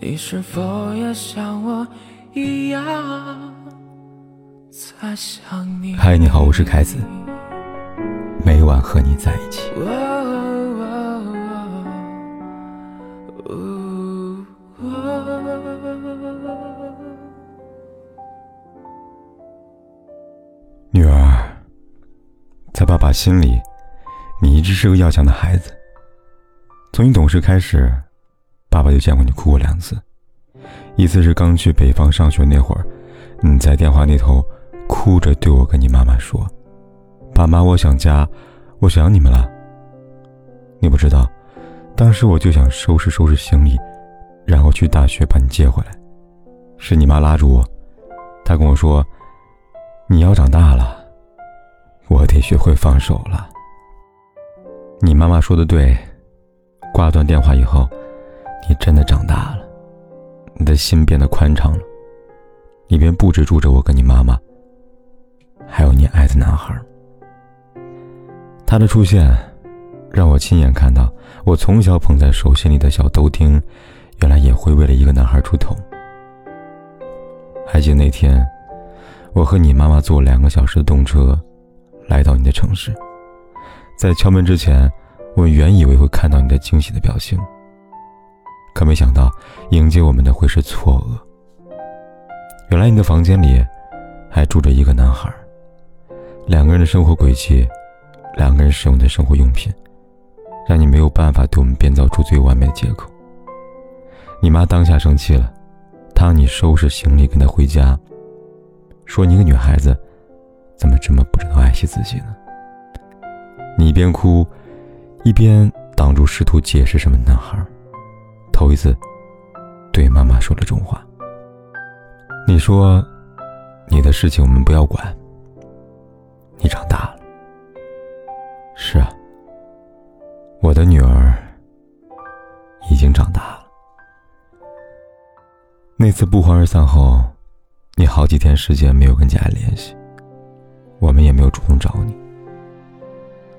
你是否也像我一样在想你？嗨，你好，我是凯子，每晚和你在一起。女儿，在爸爸心里，你一直是个要强的孩子。从你懂事开始，爸爸就见过你哭过两次。一次是刚去北方上学那会儿，你在电话那头哭着对我跟你妈妈说：“爸妈，我想家，我想你们了。”你不知道，当时我就想收拾收拾行李，然后去大学把你接回来。是你妈拉住我，她跟我说：“你要长大了，我得学会放手了。”你妈妈说的对。挂断电话以后，你真的长大了，你的心变得宽敞了，里边不止住着我跟你妈妈，还有你爱的男孩。他的出现，让我亲眼看到我从小捧在手心里的小豆丁，原来也会为了一个男孩出头。还记得那天，我和你妈妈坐两个小时的动车，来到你的城市，在敲门之前。我原以为会看到你的惊喜的表情，可没想到迎接我们的会是错愕。原来你的房间里还住着一个男孩，两个人的生活轨迹，两个人使用的生活用品，让你没有办法对我们编造出最完美的借口。你妈当下生气了，她让你收拾行李跟她回家，说你一个女孩子怎么这么不知道爱惜自己呢？你一边哭。一边挡住试图解释什么男孩，头一次对妈妈说了重话。你说：“你的事情我们不要管。”你长大了。是啊，我的女儿已经长大了。那次不欢而散后，你好几天时间没有跟家里联系，我们也没有主动找你。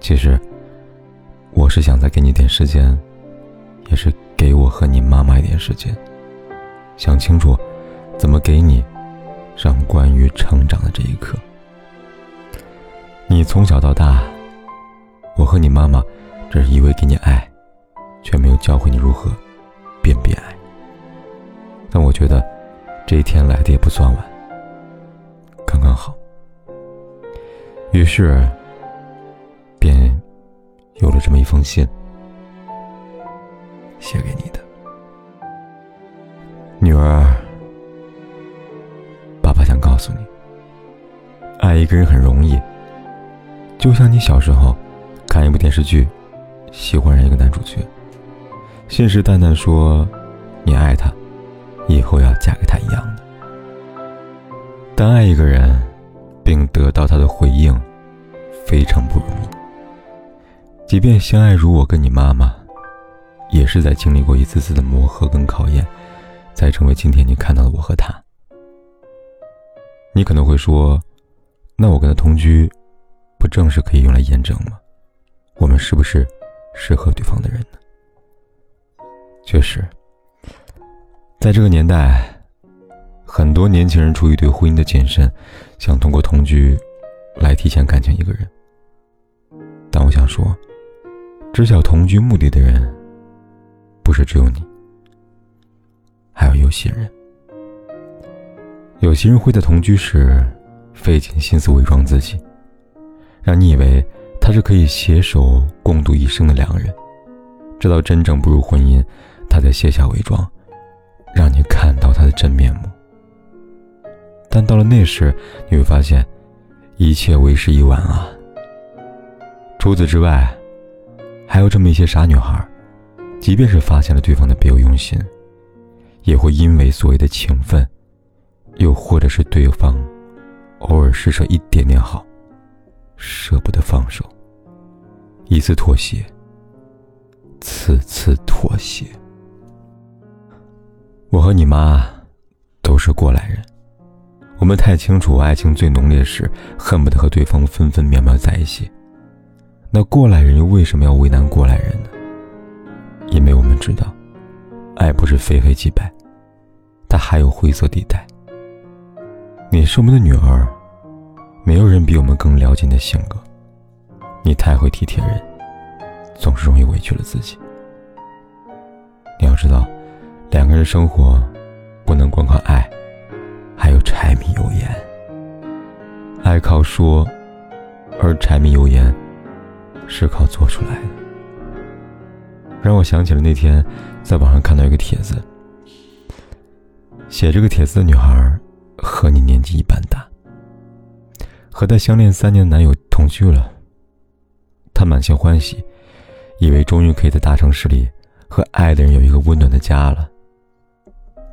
其实。我是想再给你点时间，也是给我和你妈妈一点时间，想清楚怎么给你上关于成长的这一课。你从小到大，我和你妈妈只是一味给你爱，却没有教会你如何辨别爱。但我觉得这一天来的也不算晚，刚刚好。于是。便有了这么一封信，写给你的女儿。爸爸想告诉你，爱一个人很容易，就像你小时候看一部电视剧，喜欢上一个男主角，信誓旦旦说你爱他，以后要嫁给他一样的。但爱一个人，并得到他的回应，非常不容易。即便相爱如我跟你妈妈，也是在经历过一次次的磨合跟考验，才成为今天你看到的我和他。你可能会说，那我跟他同居，不正是可以用来验证吗？我们是不是适合对方的人呢？确实，在这个年代，很多年轻人出于对婚姻的谨慎，想通过同居来提前感情一个人。但我想说。知晓同居目的的人，不是只有你，还有有些人。有些人会在同居时费尽心思伪装自己，让你以为他是可以携手共度一生的两个人，直到真正步入婚姻，他才卸下伪装，让你看到他的真面目。但到了那时，你会发现，一切为时已晚啊。除此之外。还有这么一些傻女孩，即便是发现了对方的别有用心，也会因为所谓的情分，又或者是对方偶尔施舍一点点好，舍不得放手，一次妥协，次次妥协。我和你妈都是过来人，我们太清楚，爱情最浓烈时，恨不得和对方分分秒秒在一起。那过来人又为什么要为难过来人呢？知道，爱不是非黑即白，但还有灰色地带。你是我们的女儿，没有人比我们更了解你的性格。你太会体贴人，总是容易委屈了自己。你要知道，两个人生活不能光靠爱，还有柴米油盐。爱靠说，而柴米油盐是靠做出来的。让我想起了那天在网上看到一个帖子，写这个帖子的女孩和你年纪一般大，和她相恋三年的男友同居了。她满心欢喜，以为终于可以在大城市里和爱的人有一个温暖的家了。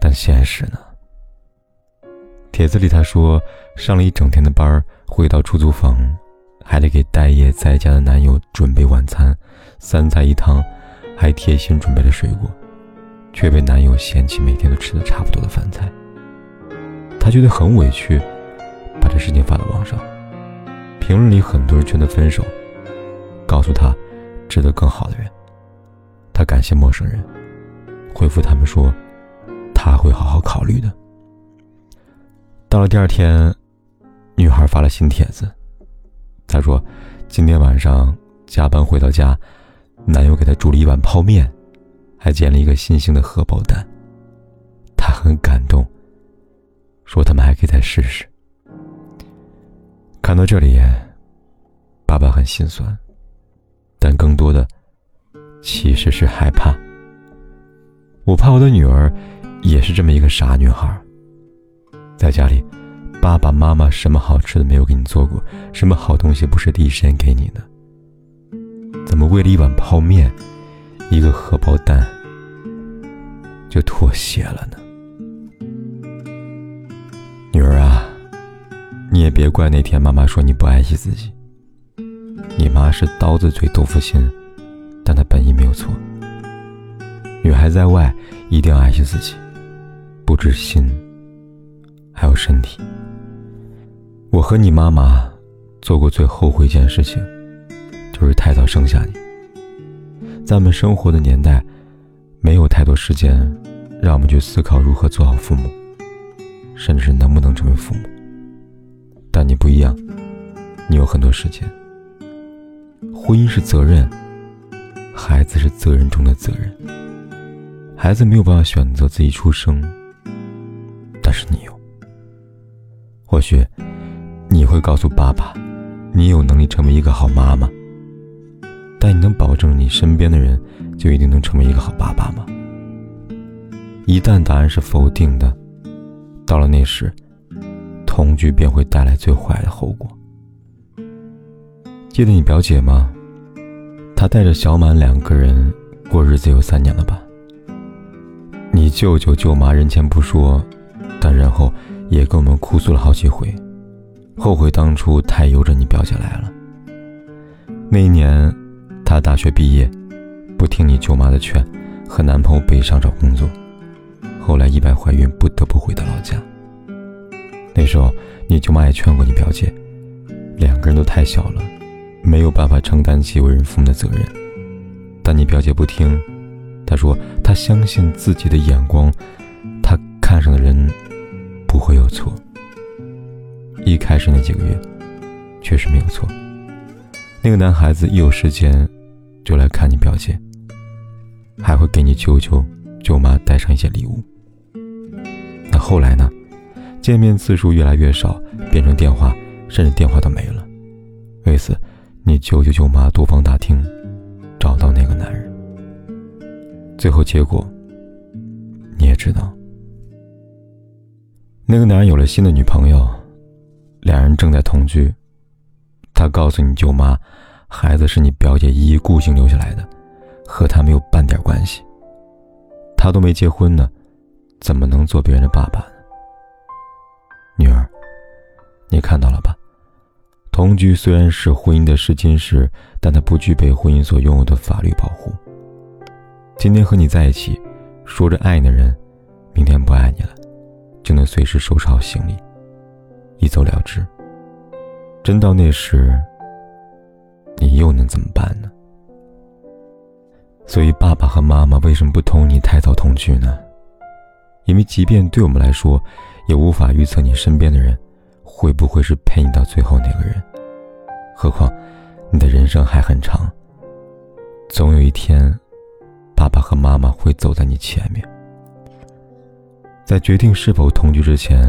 但现实呢？帖子里她说，上了一整天的班，回到出租房，还得给待业在家的男友准备晚餐，三菜一汤。还贴心准备了水果，却被男友嫌弃每天都吃的差不多的饭菜。她觉得很委屈，把这事情发到网上。评论里很多人劝她分手，告诉她值得更好的人。她感谢陌生人，回复他们说他会好好考虑的。到了第二天，女孩发了新帖子，她说今天晚上加班回到家。男友给她煮了一碗泡面，还煎了一个新型的荷包蛋。她很感动，说他们还可以再试试。看到这里，爸爸很心酸，但更多的其实是害怕。我怕我的女儿也是这么一个傻女孩，在家里，爸爸妈妈什么好吃的没有给你做过，什么好东西不是第一时间给你的。怎么为了一碗泡面、一个荷包蛋就妥协了呢？女儿啊，你也别怪那天妈妈说你不爱惜自己。你妈是刀子嘴豆腐心，但她本意没有错。女孩在外一定要爱惜自己，不止心，还有身体。我和你妈妈做过最后悔一件事情。就是太早生下你，在我们生活的年代，没有太多时间让我们去思考如何做好父母，甚至是能不能成为父母。但你不一样，你有很多时间。婚姻是责任，孩子是责任中的责任。孩子没有办法选择自己出生，但是你有。或许你会告诉爸爸，你有能力成为一个好妈妈。但你能保证你身边的人就一定能成为一个好爸爸吗？一旦答案是否定的，到了那时，同居便会带来最坏的后果。记得你表姐吗？她带着小满两个人过日子有三年了吧？你舅舅舅妈人前不说，但然后也跟我们哭诉了好几回，后悔当初太由着你表姐来了。那一年。她大学毕业，不听你舅妈的劝，和男朋友北上找工作，后来意外怀孕，不得不回到老家。那时候，你舅妈也劝过你表姐，两个人都太小了，没有办法承担起为人父母的责任。但你表姐不听，她说她相信自己的眼光，她看上的人不会有错。一开始那几个月，确实没有错。那个男孩子一有时间。就来看你表姐，还会给你舅舅、舅妈带上一些礼物。那后来呢？见面次数越来越少，变成电话，甚至电话都没了。为此，你舅舅、舅妈多方打听，找到那个男人。最后结果，你也知道，那个男人有了新的女朋友，两人正在同居。他告诉你舅妈。孩子是你表姐一意孤行留下来的，和他没有半点关系。他都没结婚呢，怎么能做别人的爸爸？女儿，你看到了吧？同居虽然是婚姻的试金石，但它不具备婚姻所拥有的法律保护。今天和你在一起，说着爱你的人，明天不爱你了，就能随时收拾好行李，一走了之。真到那时。你又能怎么办呢？所以，爸爸和妈妈为什么不同你太早同居呢？因为即便对我们来说，也无法预测你身边的人会不会是陪你到最后那个人。何况，你的人生还很长。总有一天，爸爸和妈妈会走在你前面。在决定是否同居之前，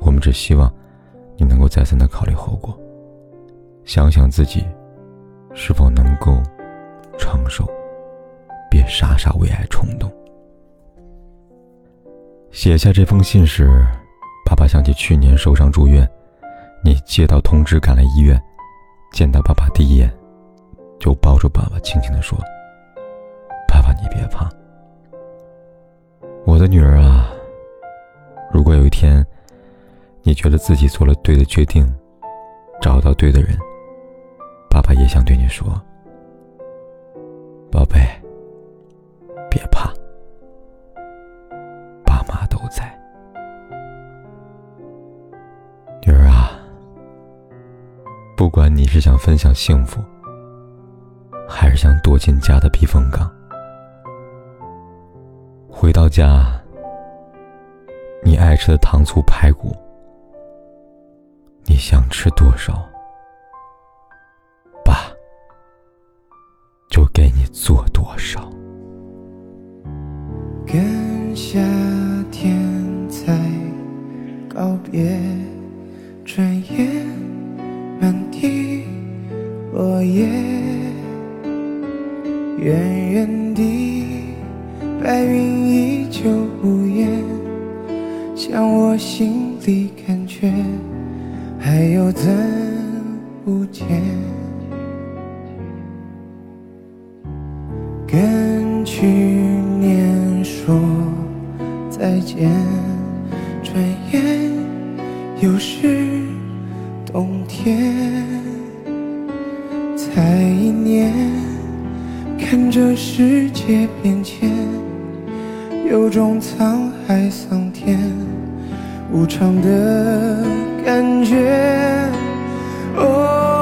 我们只希望你能够再三的考虑后果，想想自己是否能够承受，别傻傻为爱冲动。写下这封信时，爸爸想起去年受伤住院，你接到通知赶来医院，见到爸爸第一眼，就抱住爸爸，轻轻的说：“爸爸，你别怕，我的女儿啊。”如果有一天，你觉得自己做了对的决定，找到对的人，爸爸也想对你说：“宝贝，别怕，爸妈都在。”女儿啊，不管你是想分享幸福，还是想躲进家的避风港，回到家。你爱吃的糖醋排骨，你想吃多少，做多少。跟夏天在告别，转眼满地落叶，远远地白云依旧无言。像我心里感觉，还有怎不见。跟去年说再见，转眼又是冬天。才一年，看着世界变迁，有种沧海桑田。无常的感觉，Oh